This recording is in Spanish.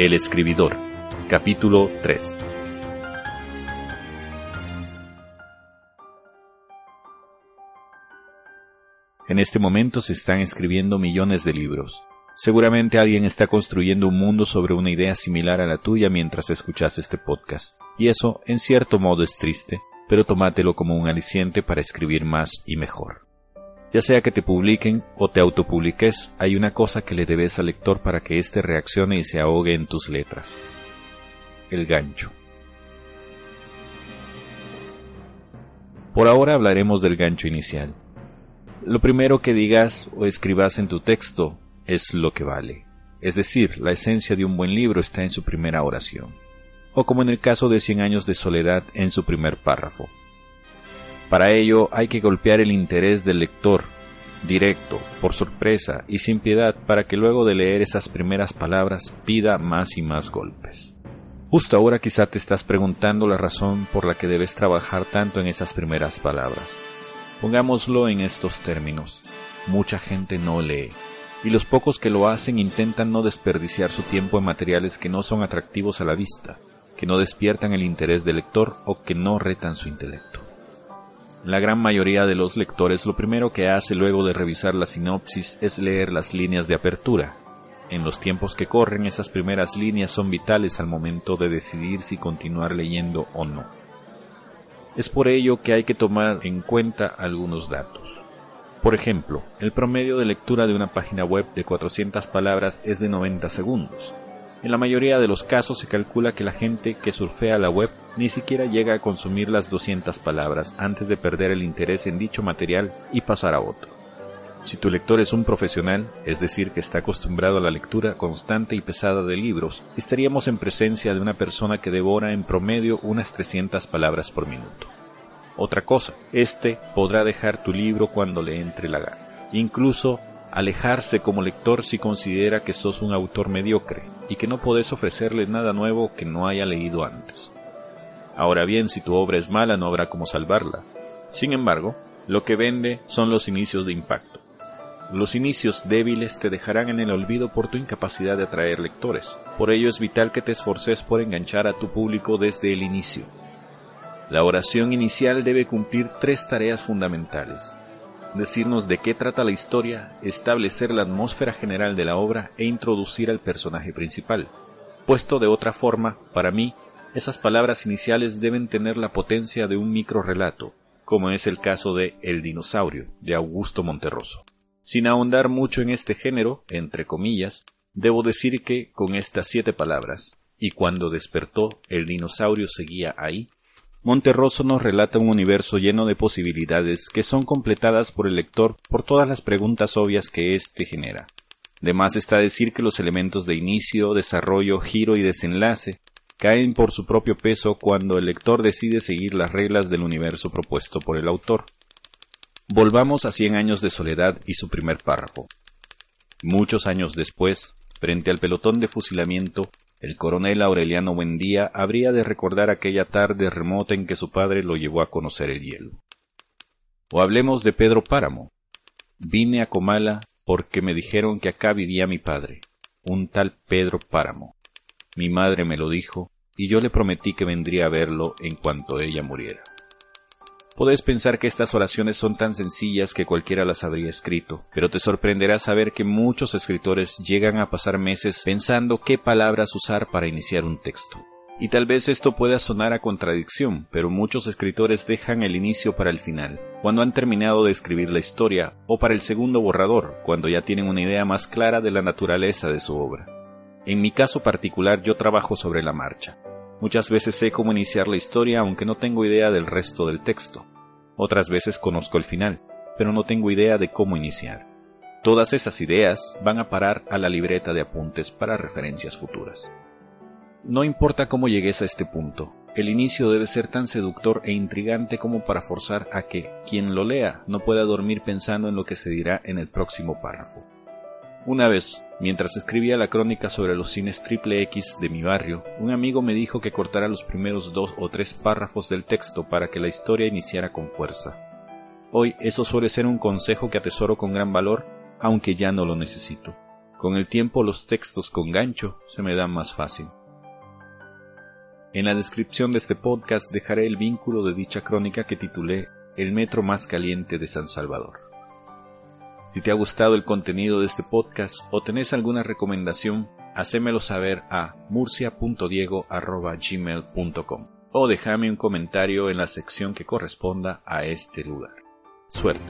El escribidor, capítulo 3. En este momento se están escribiendo millones de libros. Seguramente alguien está construyendo un mundo sobre una idea similar a la tuya mientras escuchas este podcast. Y eso, en cierto modo, es triste, pero tómatelo como un aliciente para escribir más y mejor. Ya sea que te publiquen o te autopubliques, hay una cosa que le debes al lector para que éste reaccione y se ahogue en tus letras. El gancho. Por ahora hablaremos del gancho inicial. Lo primero que digas o escribas en tu texto es lo que vale. Es decir, la esencia de un buen libro está en su primera oración. O como en el caso de Cien años de soledad en su primer párrafo. Para ello hay que golpear el interés del lector, directo, por sorpresa y sin piedad, para que luego de leer esas primeras palabras pida más y más golpes. Justo ahora quizá te estás preguntando la razón por la que debes trabajar tanto en esas primeras palabras. Pongámoslo en estos términos. Mucha gente no lee, y los pocos que lo hacen intentan no desperdiciar su tiempo en materiales que no son atractivos a la vista, que no despiertan el interés del lector o que no retan su intelecto. La gran mayoría de los lectores lo primero que hace luego de revisar la sinopsis es leer las líneas de apertura. En los tiempos que corren esas primeras líneas son vitales al momento de decidir si continuar leyendo o no. Es por ello que hay que tomar en cuenta algunos datos. Por ejemplo, el promedio de lectura de una página web de 400 palabras es de 90 segundos, en la mayoría de los casos se calcula que la gente que surfea la web ni siquiera llega a consumir las 200 palabras antes de perder el interés en dicho material y pasar a otro. Si tu lector es un profesional, es decir, que está acostumbrado a la lectura constante y pesada de libros, estaríamos en presencia de una persona que devora en promedio unas 300 palabras por minuto. Otra cosa, este podrá dejar tu libro cuando le entre la gana. Incluso alejarse como lector si considera que sos un autor mediocre y que no podés ofrecerle nada nuevo que no haya leído antes. Ahora bien, si tu obra es mala no habrá cómo salvarla. Sin embargo, lo que vende son los inicios de impacto. Los inicios débiles te dejarán en el olvido por tu incapacidad de atraer lectores. Por ello es vital que te esforces por enganchar a tu público desde el inicio. La oración inicial debe cumplir tres tareas fundamentales decirnos de qué trata la historia, establecer la atmósfera general de la obra e introducir al personaje principal. Puesto de otra forma, para mí, esas palabras iniciales deben tener la potencia de un microrelato, como es el caso de El dinosaurio, de Augusto Monterroso. Sin ahondar mucho en este género, entre comillas, debo decir que, con estas siete palabras, y cuando despertó el dinosaurio seguía ahí, Monterroso nos relata un universo lleno de posibilidades que son completadas por el lector por todas las preguntas obvias que éste genera. De más está decir que los elementos de inicio, desarrollo, giro y desenlace caen por su propio peso cuando el lector decide seguir las reglas del universo propuesto por el autor. Volvamos a Cien años de soledad y su primer párrafo. Muchos años después, frente al pelotón de fusilamiento, el coronel Aureliano Buendía habría de recordar aquella tarde remota en que su padre lo llevó a conocer el hielo. O hablemos de Pedro Páramo. Vine a Comala porque me dijeron que acá vivía mi padre, un tal Pedro Páramo. Mi madre me lo dijo, y yo le prometí que vendría a verlo en cuanto ella muriera. Podés pensar que estas oraciones son tan sencillas que cualquiera las habría escrito, pero te sorprenderá saber que muchos escritores llegan a pasar meses pensando qué palabras usar para iniciar un texto. Y tal vez esto pueda sonar a contradicción, pero muchos escritores dejan el inicio para el final, cuando han terminado de escribir la historia, o para el segundo borrador, cuando ya tienen una idea más clara de la naturaleza de su obra. En mi caso particular yo trabajo sobre la marcha. Muchas veces sé cómo iniciar la historia aunque no tengo idea del resto del texto. Otras veces conozco el final, pero no tengo idea de cómo iniciar. Todas esas ideas van a parar a la libreta de apuntes para referencias futuras. No importa cómo llegues a este punto, el inicio debe ser tan seductor e intrigante como para forzar a que quien lo lea no pueda dormir pensando en lo que se dirá en el próximo párrafo. Una vez, mientras escribía la crónica sobre los cines triple X de mi barrio, un amigo me dijo que cortara los primeros dos o tres párrafos del texto para que la historia iniciara con fuerza. Hoy eso suele ser un consejo que atesoro con gran valor, aunque ya no lo necesito. Con el tiempo los textos con gancho se me dan más fácil. En la descripción de este podcast dejaré el vínculo de dicha crónica que titulé El metro más caliente de San Salvador. Si te ha gustado el contenido de este podcast o tenés alguna recomendación, hacémelo saber a murcia.diego.gmail.com o déjame un comentario en la sección que corresponda a este lugar. Suerte.